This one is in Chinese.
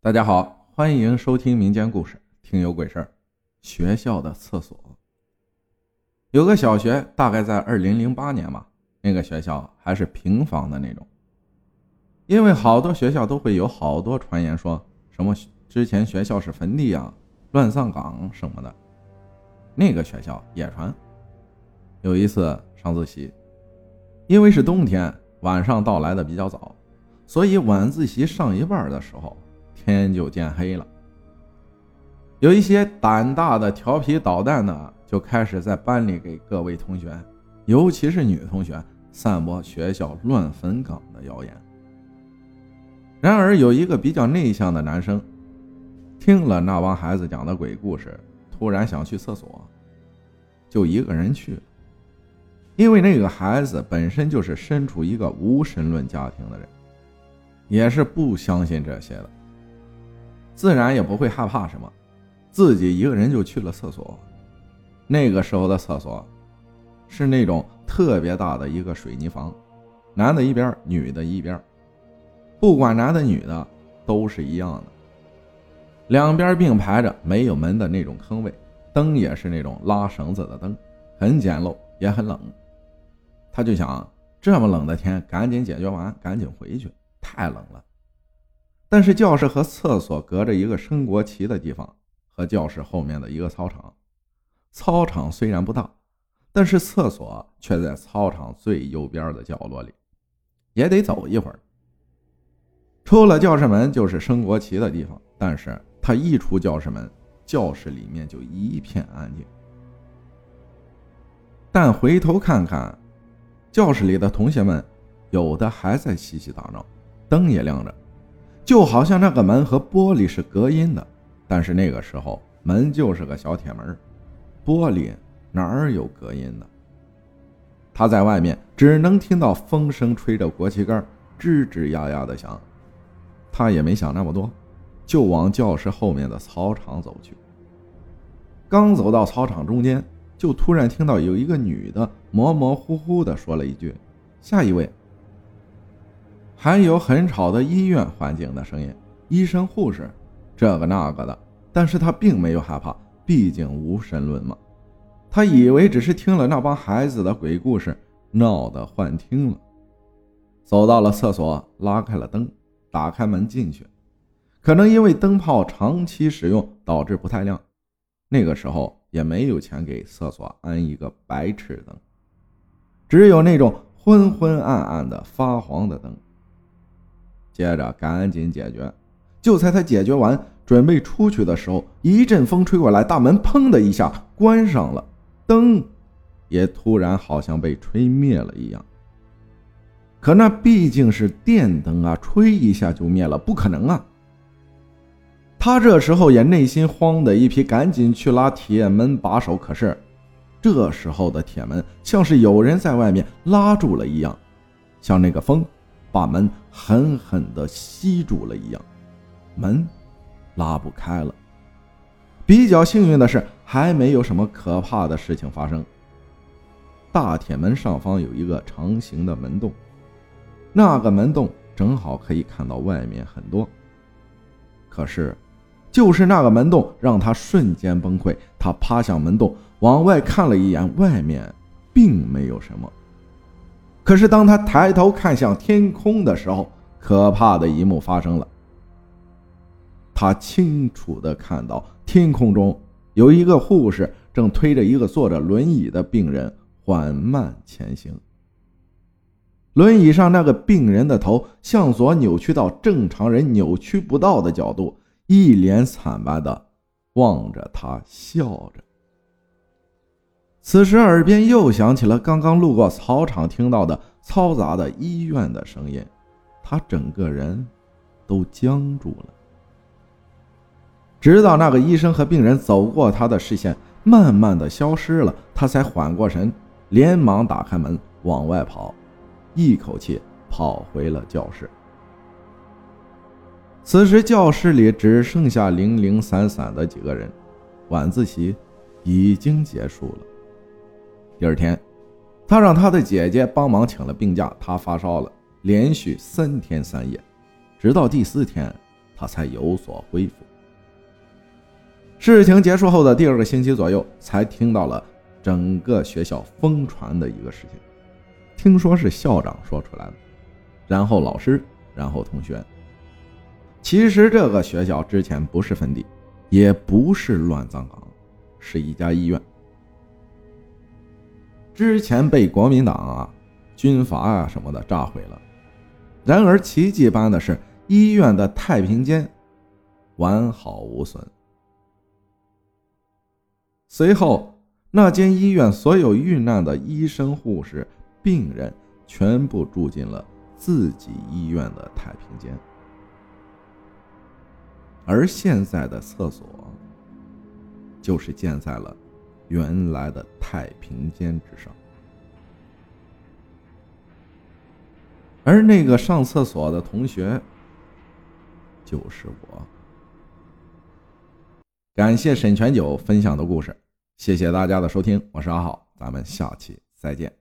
大家好，欢迎收听民间故事，听有鬼事儿。学校的厕所有个小学，大概在二零零八年吧。那个学校还是平房的那种，因为好多学校都会有好多传言，说什么之前学校是坟地啊、乱葬岗什么的。那个学校也传。有一次上自习，因为是冬天，晚上到来的比较早，所以晚自习上一半的时候。天就渐黑了，有一些胆大的、调皮捣蛋的，就开始在班里给各位同学，尤其是女同学，散播学校乱坟岗的谣言。然而，有一个比较内向的男生，听了那帮孩子讲的鬼故事，突然想去厕所，就一个人去了。因为那个孩子本身就是身处一个无神论家庭的人，也是不相信这些的。自然也不会害怕什么，自己一个人就去了厕所。那个时候的厕所是那种特别大的一个水泥房，男的一边，女的一边，不管男的女的都是一样的，两边并排着，没有门的那种坑位，灯也是那种拉绳子的灯，很简陋，也很冷。他就想，这么冷的天，赶紧解决完，赶紧回去，太冷了。但是教室和厕所隔着一个升国旗的地方，和教室后面的一个操场。操场虽然不大，但是厕所却在操场最右边的角落里，也得走一会儿。出了教室门就是升国旗的地方，但是他一出教室门，教室里面就一片安静。但回头看看，教室里的同学们，有的还在嬉戏打闹，灯也亮着。就好像那个门和玻璃是隔音的，但是那个时候门就是个小铁门，玻璃哪儿有隔音的？他在外面只能听到风声吹着国旗杆吱吱呀呀的响。他也没想那么多，就往教室后面的操场走去。刚走到操场中间，就突然听到有一个女的模模糊糊的说了一句：“下一位。”还有很吵的医院环境的声音，医生、护士，这个那个的。但是他并没有害怕，毕竟无神论嘛。他以为只是听了那帮孩子的鬼故事，闹得幻听了。走到了厕所，拉开了灯，打开门进去。可能因为灯泡长期使用导致不太亮，那个时候也没有钱给厕所安一个白炽灯，只有那种昏昏暗暗的发黄的灯。接着赶紧解决，就在他解决完，准备出去的时候，一阵风吹过来，大门砰的一下关上了，灯也突然好像被吹灭了一样。可那毕竟是电灯啊，吹一下就灭了，不可能啊！他这时候也内心慌的一批，赶紧去拉铁门把手，可是这时候的铁门像是有人在外面拉住了一样，像那个风。把门狠狠地吸住了一样，门拉不开了。比较幸运的是，还没有什么可怕的事情发生。大铁门上方有一个长形的门洞，那个门洞正好可以看到外面很多。可是，就是那个门洞让他瞬间崩溃。他趴向门洞，往外看了一眼，外面并没有什么。可是，当他抬头看向天空的时候，可怕的一幕发生了。他清楚的看到天空中有一个护士正推着一个坐着轮椅的病人缓慢前行。轮椅上那个病人的头向左扭曲到正常人扭曲不到的角度，一脸惨白的望着他，笑着。此时，耳边又响起了刚刚路过操场听到的嘈杂的医院的声音，他整个人都僵住了。直到那个医生和病人走过他的视线，慢慢的消失了，他才缓过神，连忙打开门往外跑，一口气跑回了教室。此时，教室里只剩下零零散散的几个人，晚自习已经结束了。第二天，他让他的姐姐帮忙请了病假。他发烧了，连续三天三夜，直到第四天，他才有所恢复。事情结束后的第二个星期左右，才听到了整个学校疯传的一个事情。听说是校长说出来的，然后老师，然后同学。其实这个学校之前不是坟地，也不是乱葬岗，是一家医院。之前被国民党啊、军阀啊什么的炸毁了。然而奇迹般的是，医院的太平间完好无损。随后，那间医院所有遇难的医生、护士、病人全部住进了自己医院的太平间，而现在的厕所就是建在了。原来的太平间之上，而那个上厕所的同学就是我。感谢沈全九分享的故事，谢谢大家的收听，我是阿浩，咱们下期再见。